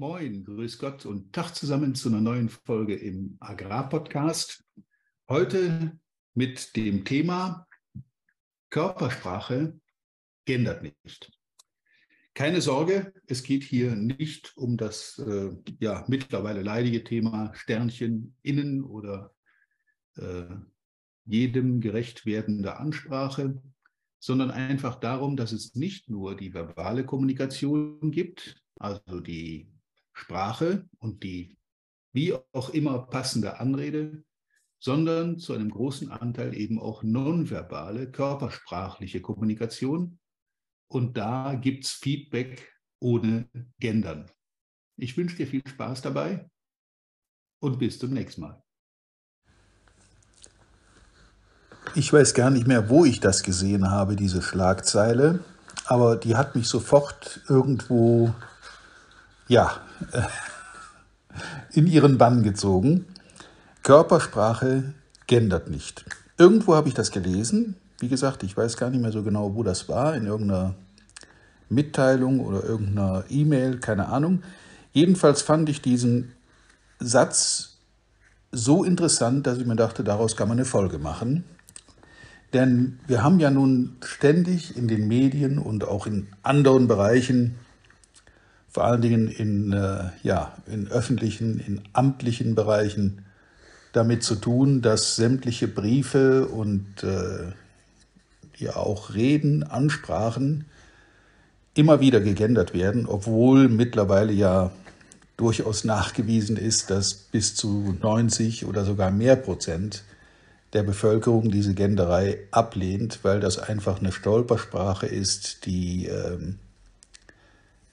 Moin, grüß Gott und Tag zusammen zu einer neuen Folge im Agrarpodcast. Heute mit dem Thema Körpersprache gendert nicht. Keine Sorge, es geht hier nicht um das äh, ja, mittlerweile leidige Thema Sternchen innen oder äh, jedem gerecht werdende Ansprache, sondern einfach darum, dass es nicht nur die verbale Kommunikation gibt, also die Sprache und die wie auch immer passende Anrede, sondern zu einem großen Anteil eben auch nonverbale, körpersprachliche Kommunikation. Und da gibt es Feedback ohne Gendern. Ich wünsche dir viel Spaß dabei und bis zum nächsten Mal. Ich weiß gar nicht mehr, wo ich das gesehen habe, diese Schlagzeile, aber die hat mich sofort irgendwo, ja, in ihren Bann gezogen. Körpersprache gendert nicht. Irgendwo habe ich das gelesen. Wie gesagt, ich weiß gar nicht mehr so genau, wo das war, in irgendeiner Mitteilung oder irgendeiner E-Mail, keine Ahnung. Jedenfalls fand ich diesen Satz so interessant, dass ich mir dachte, daraus kann man eine Folge machen. Denn wir haben ja nun ständig in den Medien und auch in anderen Bereichen vor allen Dingen in, äh, ja, in öffentlichen, in amtlichen Bereichen damit zu tun, dass sämtliche Briefe und äh, ja auch Reden, Ansprachen immer wieder gegendert werden, obwohl mittlerweile ja durchaus nachgewiesen ist, dass bis zu 90 oder sogar mehr Prozent der Bevölkerung diese Genderei ablehnt, weil das einfach eine Stolpersprache ist, die ähm,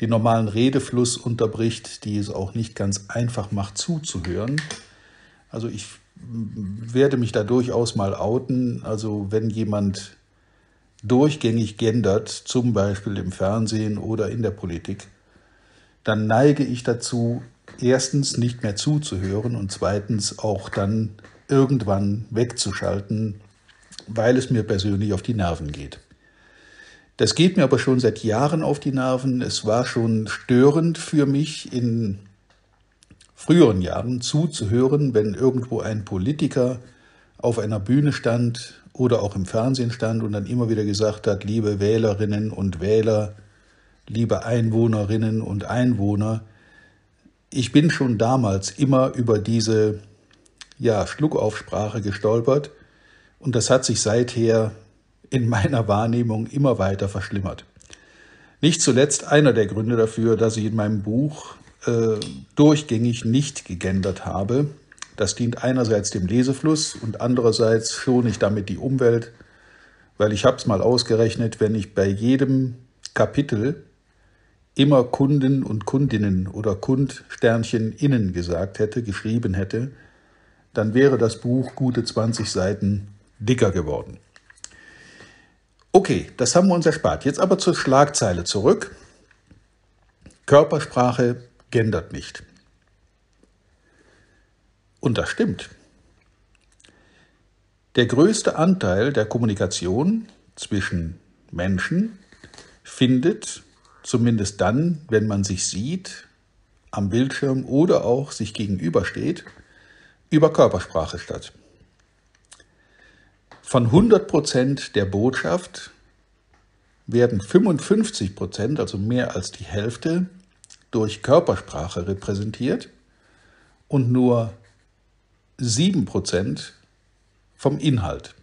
den normalen Redefluss unterbricht, die es auch nicht ganz einfach macht zuzuhören. Also ich werde mich da durchaus mal outen. Also wenn jemand durchgängig gendert, zum Beispiel im Fernsehen oder in der Politik, dann neige ich dazu, erstens nicht mehr zuzuhören und zweitens auch dann irgendwann wegzuschalten, weil es mir persönlich auf die Nerven geht. Das geht mir aber schon seit Jahren auf die Nerven. Es war schon störend für mich in früheren Jahren zuzuhören, wenn irgendwo ein Politiker auf einer Bühne stand oder auch im Fernsehen stand und dann immer wieder gesagt hat, liebe Wählerinnen und Wähler, liebe Einwohnerinnen und Einwohner, ich bin schon damals immer über diese ja, Schluckaufsprache gestolpert und das hat sich seither in meiner Wahrnehmung immer weiter verschlimmert. Nicht zuletzt einer der Gründe dafür, dass ich in meinem Buch äh, durchgängig nicht gegendert habe. Das dient einerseits dem Lesefluss und andererseits schone ich damit die Umwelt, weil ich habe es mal ausgerechnet, wenn ich bei jedem Kapitel immer Kunden und Kundinnen oder Kundsternchen innen gesagt hätte, geschrieben hätte, dann wäre das Buch gute 20 Seiten dicker geworden. Okay, das haben wir uns erspart. Jetzt aber zur Schlagzeile zurück. Körpersprache gendert nicht. Und das stimmt. Der größte Anteil der Kommunikation zwischen Menschen findet, zumindest dann, wenn man sich sieht, am Bildschirm oder auch sich gegenübersteht, über Körpersprache statt. Von 100 Prozent der Botschaft werden 55 Prozent, also mehr als die Hälfte, durch Körpersprache repräsentiert und nur 7 Prozent vom Inhalt.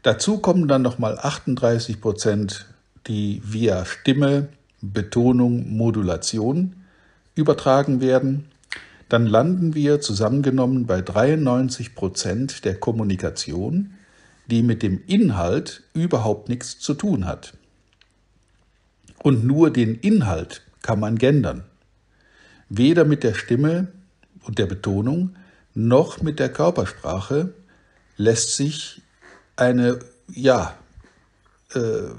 Dazu kommen dann nochmal 38 Prozent, die via Stimme, Betonung, Modulation übertragen werden. Dann landen wir zusammengenommen bei 93 Prozent der Kommunikation, die mit dem Inhalt überhaupt nichts zu tun hat. Und nur den Inhalt kann man gendern. Weder mit der Stimme und der Betonung noch mit der Körpersprache lässt sich eine ja, äh,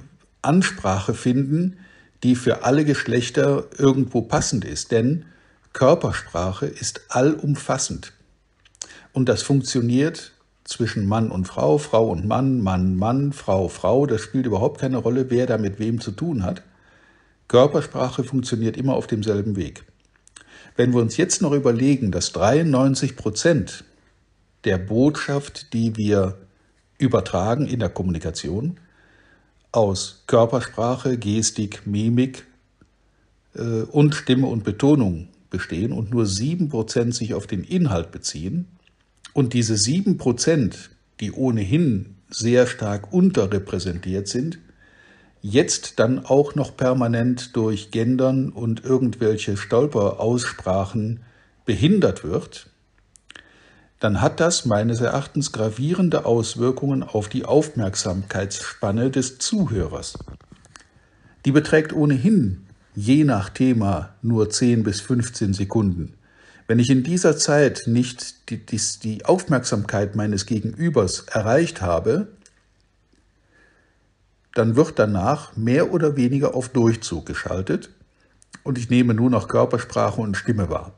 Ansprache finden, die für alle Geschlechter irgendwo passend ist. Denn Körpersprache ist allumfassend. Und das funktioniert zwischen Mann und Frau, Frau und Mann, Mann, Mann, Frau, Frau. Das spielt überhaupt keine Rolle, wer da mit wem zu tun hat. Körpersprache funktioniert immer auf demselben Weg. Wenn wir uns jetzt noch überlegen, dass 93 Prozent der Botschaft, die wir übertragen in der Kommunikation, aus Körpersprache, Gestik, Mimik äh, und Stimme und Betonung bestehen und nur 7% sich auf den Inhalt beziehen und diese 7%, die ohnehin sehr stark unterrepräsentiert sind, jetzt dann auch noch permanent durch Gendern und irgendwelche Stolperaussprachen behindert wird, dann hat das meines Erachtens gravierende Auswirkungen auf die Aufmerksamkeitsspanne des Zuhörers. Die beträgt ohnehin je nach Thema nur 10 bis 15 Sekunden. Wenn ich in dieser Zeit nicht die, die, die Aufmerksamkeit meines Gegenübers erreicht habe, dann wird danach mehr oder weniger auf Durchzug geschaltet und ich nehme nur noch Körpersprache und Stimme wahr.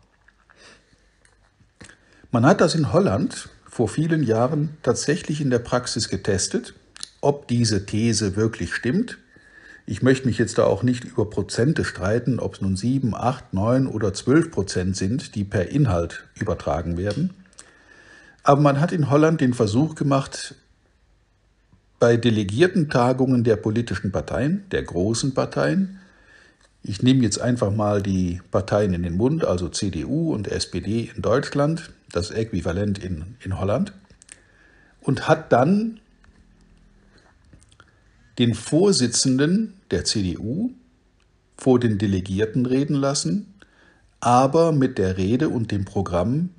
Man hat das in Holland vor vielen Jahren tatsächlich in der Praxis getestet, ob diese These wirklich stimmt. Ich möchte mich jetzt da auch nicht über Prozente streiten, ob es nun 7, 8, 9 oder 12 Prozent sind, die per Inhalt übertragen werden. Aber man hat in Holland den Versuch gemacht, bei Delegiertentagungen der politischen Parteien, der großen Parteien, ich nehme jetzt einfach mal die Parteien in den Mund, also CDU und SPD in Deutschland, das Äquivalent in, in Holland, und hat dann den Vorsitzenden der CDU vor den Delegierten reden lassen, aber mit der Rede und dem Programm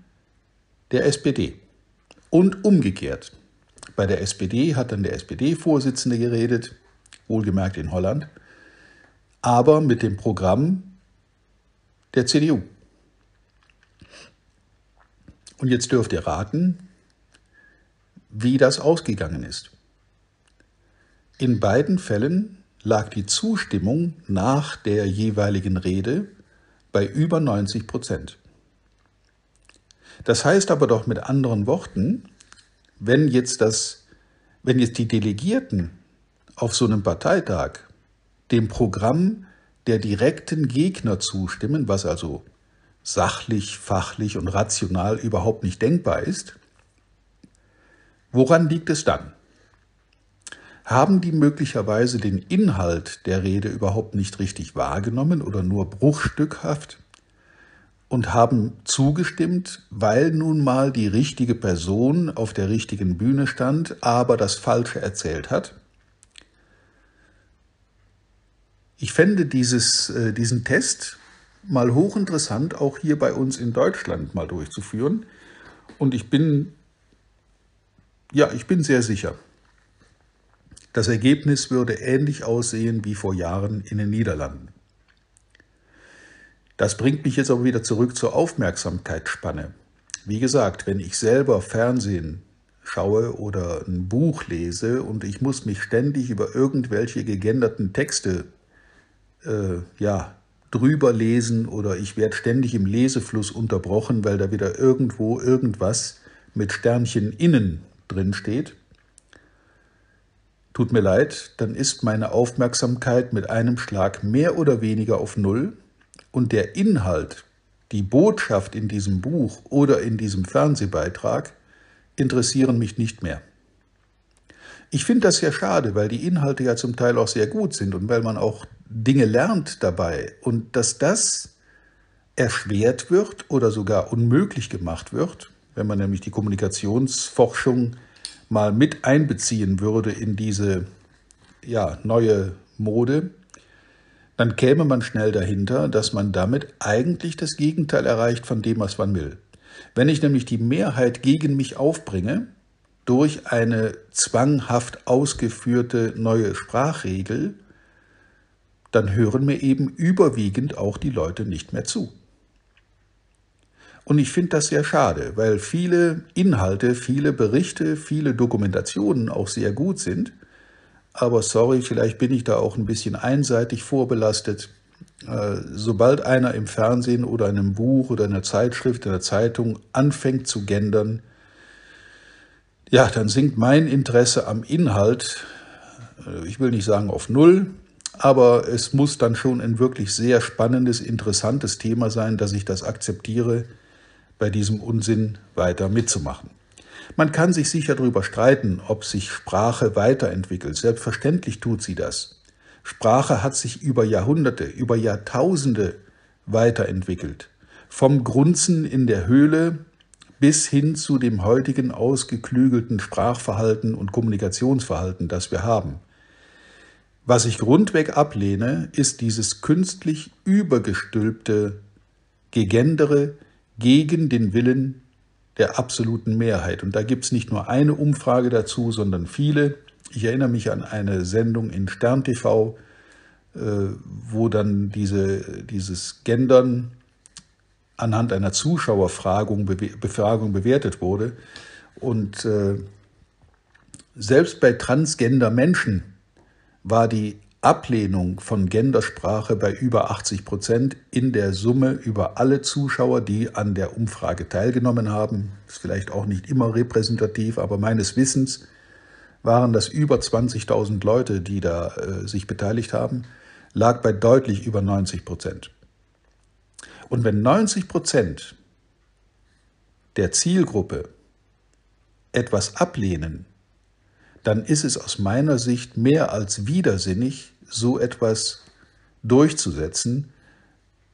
der SPD. Und umgekehrt. Bei der SPD hat dann der SPD-Vorsitzende geredet, wohlgemerkt in Holland, aber mit dem Programm der CDU. Und jetzt dürft ihr raten, wie das ausgegangen ist. In beiden Fällen lag die Zustimmung nach der jeweiligen Rede bei über 90 Prozent. Das heißt aber doch mit anderen Worten, wenn jetzt das, wenn jetzt die Delegierten auf so einem Parteitag dem Programm der direkten Gegner zustimmen, was also sachlich, fachlich und rational überhaupt nicht denkbar ist, woran liegt es dann? Haben die möglicherweise den Inhalt der Rede überhaupt nicht richtig wahrgenommen oder nur bruchstückhaft und haben zugestimmt, weil nun mal die richtige Person auf der richtigen Bühne stand, aber das Falsche erzählt hat? Ich fände dieses, äh, diesen Test mal hochinteressant, auch hier bei uns in Deutschland mal durchzuführen. Und ich bin, ja, ich bin sehr sicher, das Ergebnis würde ähnlich aussehen wie vor Jahren in den Niederlanden. Das bringt mich jetzt aber wieder zurück zur Aufmerksamkeitsspanne. Wie gesagt, wenn ich selber Fernsehen schaue oder ein Buch lese und ich muss mich ständig über irgendwelche gegenderten Texte äh, ja, drüber lesen oder ich werde ständig im Lesefluss unterbrochen, weil da wieder irgendwo irgendwas mit Sternchen innen drin steht. Tut mir leid, dann ist meine Aufmerksamkeit mit einem Schlag mehr oder weniger auf Null und der Inhalt, die Botschaft in diesem Buch oder in diesem Fernsehbeitrag interessieren mich nicht mehr. Ich finde das sehr schade, weil die Inhalte ja zum Teil auch sehr gut sind und weil man auch Dinge lernt dabei und dass das erschwert wird oder sogar unmöglich gemacht wird, wenn man nämlich die Kommunikationsforschung mal mit einbeziehen würde in diese ja, neue Mode, dann käme man schnell dahinter, dass man damit eigentlich das Gegenteil erreicht von dem, was man will. Wenn ich nämlich die Mehrheit gegen mich aufbringe, durch eine zwanghaft ausgeführte neue Sprachregel, dann hören mir eben überwiegend auch die Leute nicht mehr zu. Und ich finde das sehr schade, weil viele Inhalte, viele Berichte, viele Dokumentationen auch sehr gut sind. Aber sorry, vielleicht bin ich da auch ein bisschen einseitig vorbelastet. Äh, sobald einer im Fernsehen oder in einem Buch oder in einer Zeitschrift, in einer Zeitung anfängt zu gendern, ja, dann sinkt mein Interesse am Inhalt, äh, ich will nicht sagen auf Null, aber es muss dann schon ein wirklich sehr spannendes, interessantes Thema sein, dass ich das akzeptiere, bei diesem Unsinn weiter mitzumachen. Man kann sich sicher darüber streiten, ob sich Sprache weiterentwickelt. Selbstverständlich tut sie das. Sprache hat sich über Jahrhunderte, über Jahrtausende weiterentwickelt. Vom Grunzen in der Höhle bis hin zu dem heutigen ausgeklügelten Sprachverhalten und Kommunikationsverhalten, das wir haben. Was ich grundweg ablehne, ist dieses künstlich übergestülpte Gegendere gegen den Willen der absoluten Mehrheit. Und da gibt es nicht nur eine Umfrage dazu, sondern viele. Ich erinnere mich an eine Sendung in Stern TV, äh, wo dann diese, dieses Gendern anhand einer Zuschauerbefragung Befragung bewertet wurde. Und äh, selbst bei transgender Menschen war die Ablehnung von Gendersprache bei über 80 Prozent in der Summe über alle Zuschauer, die an der Umfrage teilgenommen haben. Ist vielleicht auch nicht immer repräsentativ, aber meines Wissens waren das über 20.000 Leute, die da äh, sich beteiligt haben, lag bei deutlich über 90 Prozent. Und wenn 90 Prozent der Zielgruppe etwas ablehnen, dann ist es aus meiner Sicht mehr als widersinnig, so etwas durchzusetzen,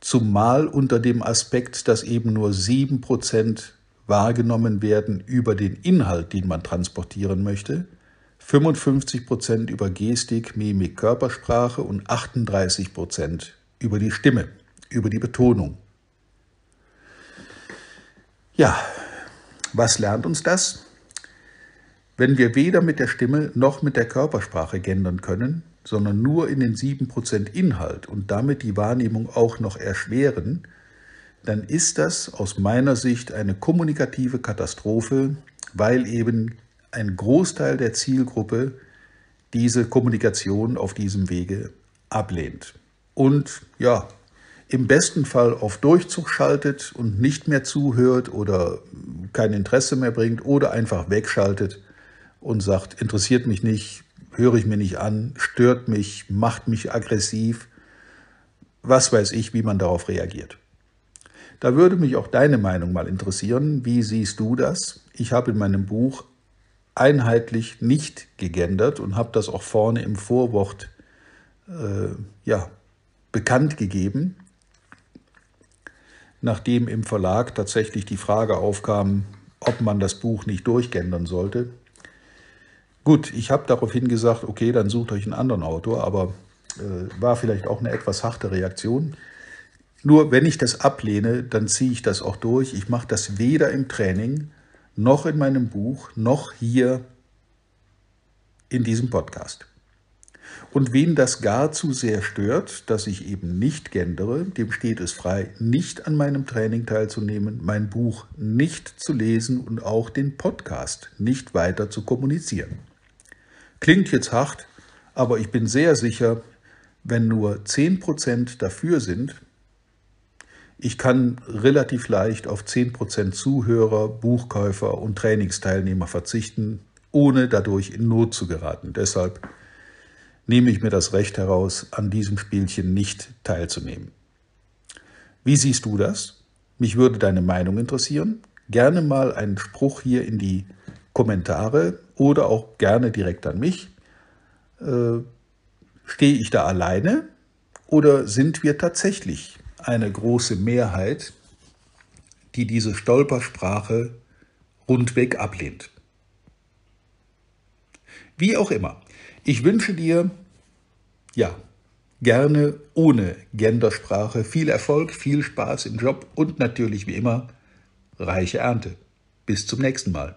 zumal unter dem Aspekt, dass eben nur 7% wahrgenommen werden über den Inhalt, den man transportieren möchte, 55% über Gestik, Mimik, Körpersprache und 38% über die Stimme, über die Betonung. Ja, was lernt uns das? Wenn wir weder mit der Stimme noch mit der Körpersprache gendern können, sondern nur in den 7% Inhalt und damit die Wahrnehmung auch noch erschweren, dann ist das aus meiner Sicht eine kommunikative Katastrophe, weil eben ein Großteil der Zielgruppe diese Kommunikation auf diesem Wege ablehnt. Und ja, im besten Fall auf Durchzug schaltet und nicht mehr zuhört oder kein Interesse mehr bringt oder einfach wegschaltet und sagt, interessiert mich nicht, höre ich mir nicht an, stört mich, macht mich aggressiv, was weiß ich, wie man darauf reagiert. Da würde mich auch deine Meinung mal interessieren. Wie siehst du das? Ich habe in meinem Buch einheitlich nicht gegendert und habe das auch vorne im Vorwort äh, ja, bekannt gegeben, nachdem im Verlag tatsächlich die Frage aufkam, ob man das Buch nicht durchgendern sollte. Gut, ich habe daraufhin gesagt, okay, dann sucht euch einen anderen Autor, aber äh, war vielleicht auch eine etwas harte Reaktion. Nur wenn ich das ablehne, dann ziehe ich das auch durch. Ich mache das weder im Training noch in meinem Buch noch hier in diesem Podcast. Und wen das gar zu sehr stört, dass ich eben nicht gendere, dem steht es frei, nicht an meinem Training teilzunehmen, mein Buch nicht zu lesen und auch den Podcast nicht weiter zu kommunizieren. Klingt jetzt hart, aber ich bin sehr sicher, wenn nur 10% dafür sind, ich kann relativ leicht auf 10% Zuhörer, Buchkäufer und Trainingsteilnehmer verzichten, ohne dadurch in Not zu geraten. Deshalb nehme ich mir das Recht heraus, an diesem Spielchen nicht teilzunehmen. Wie siehst du das? Mich würde deine Meinung interessieren. Gerne mal einen Spruch hier in die Kommentare oder auch gerne direkt an mich. Äh, stehe ich da alleine oder sind wir tatsächlich eine große Mehrheit, die diese Stolpersprache rundweg ablehnt? Wie auch immer, ich wünsche dir, ja, gerne ohne Gendersprache viel Erfolg, viel Spaß im Job und natürlich wie immer reiche Ernte. Bis zum nächsten Mal.